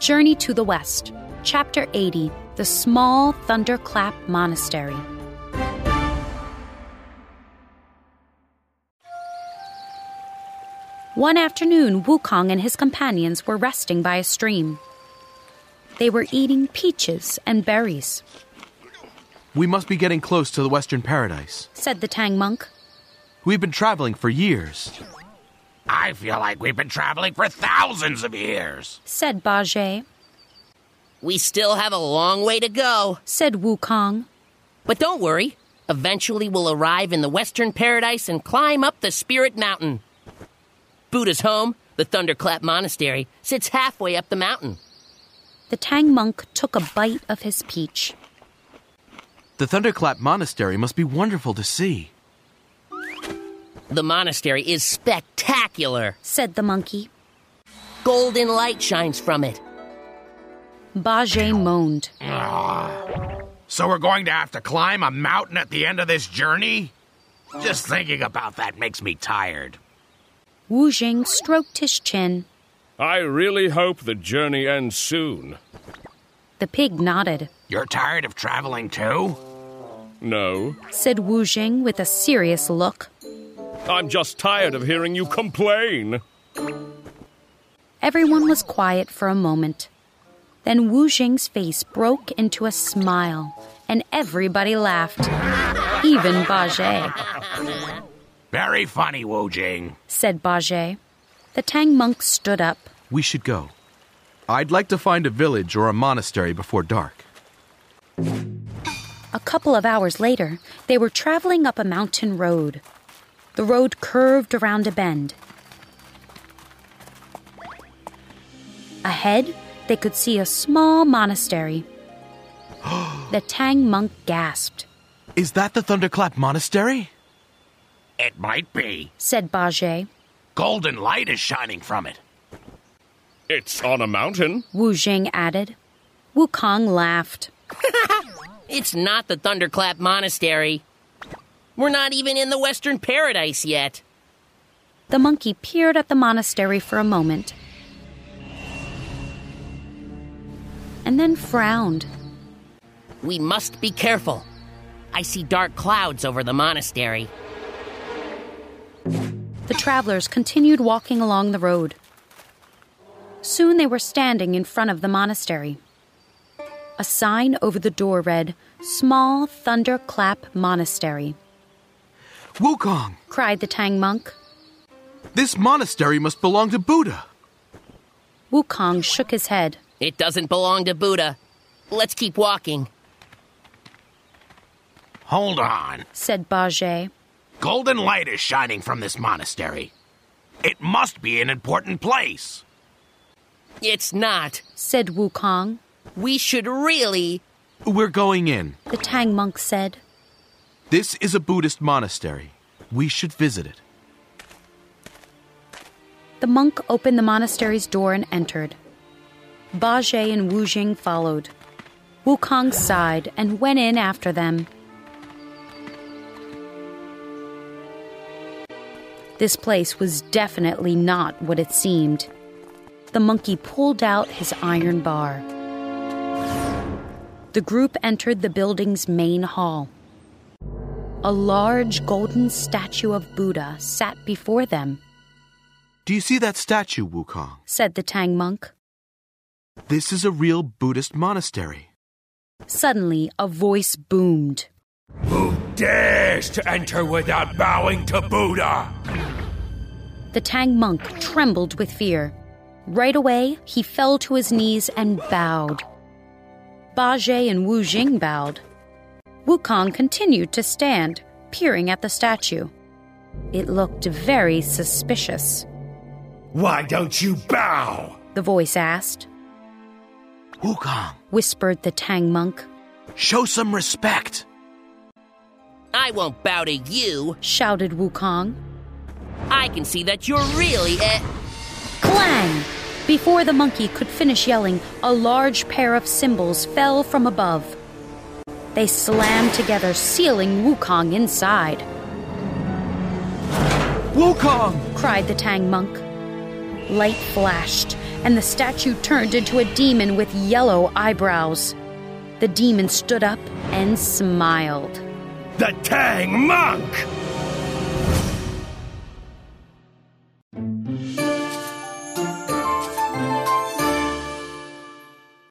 Journey to the West, Chapter 80 The Small Thunderclap Monastery. One afternoon, Wukong and his companions were resting by a stream. They were eating peaches and berries, We must be getting close to the Western Paradise. said the Tang monk. We've been traveling for years. I feel like we've been traveling for thousands of years. Said Bajie, We still have a long way to go. said Wukong. But don't worry. Eventually, we'll arrive in the Western Paradise and climb up the Spirit Mountain. Buddha's home, the Thunderclap Monastery, sits halfway up the mountain. The Tang monk took a bite of his peach. The Thunderclap Monastery must be wonderful to see. The monastery is spectacular. said the monkey. Golden light shines from it. Bajie moaned. So we're going to have to climb a mountain at the end of this journey? Just thinking about that makes me tired. Wu Jing stroked his chin. I really hope the journey ends soon. The pig nodded. You're tired of traveling too? No, Said Wu Jing with a serious look. I'm just tired of hearing you complain. Everyone was quiet for a moment. Then Wu Jing's face broke into a smile, and everybody laughed. Even Bajie, Very funny, Wu Jing. said Bajie. The Tang monk stood up. We should go. I'd like to find a village or a monastery before dark. A couple of hours later, they were traveling up a mountain road. The road curved around a bend. Ahead, they could see a small monastery. the Tang monk gasped, Is that the Thunderclap Monastery? It might be. said Bajie. Golden light is shining from it. It's on a mountain. Wu Jing added. Wukong laughed. It's not the Thunderclap Monastery. We're not even in the Western Paradise yet. The monkey peered at the monastery for a moment and then frowned. We must be careful. I see dark clouds over the monastery. The travelers continued walking along the road. Soon they were standing in front of the monastery. A sign over the door read, Small Thunderclap Monastery, Wukong! cried the Tang monk. This monastery must belong to Buddha. Wukong shook his head. It doesn't belong to Buddha. Let's keep walking. Hold on. said Bajie. Golden light is shining from this monastery. It must be an important place. It's not. said Wukong. We should really. We're going in. The Tang monk said. This is a Buddhist monastery. We should visit it. The monk opened the monastery's door and entered. Bajie and Wu Jing followed. Wukong sighed and went in after them. This place was definitely not what it seemed. The monkey pulled out his iron bar. The group entered the building's main hall. A large golden statue of Buddha sat before them, Do you see that statue, Wukong? said the Tang monk. This is a real Buddhist monastery. Suddenly, a voice boomed. Who dares to enter without bowing to Buddha? The Tang monk trembled with fear. Right away, he fell to his knees and bowed. Bajie and Wu Jing bowed. Wukong continued to stand, peering at the statue. It looked very suspicious. Why don't you bow? The voice asked, Wukong, whispered the Tang monk. show some respect. I won't bow to you. Shouted Wukong. I can see that you're really a. Clang! Before the monkey could finish yelling, a large pair of cymbals fell from above. They slammed together, sealing Wukong inside. Wukong! cried the Tang monk. Light flashed, and the statue turned into a demon with yellow eyebrows. The demon stood up and smiled. The Tang Monk!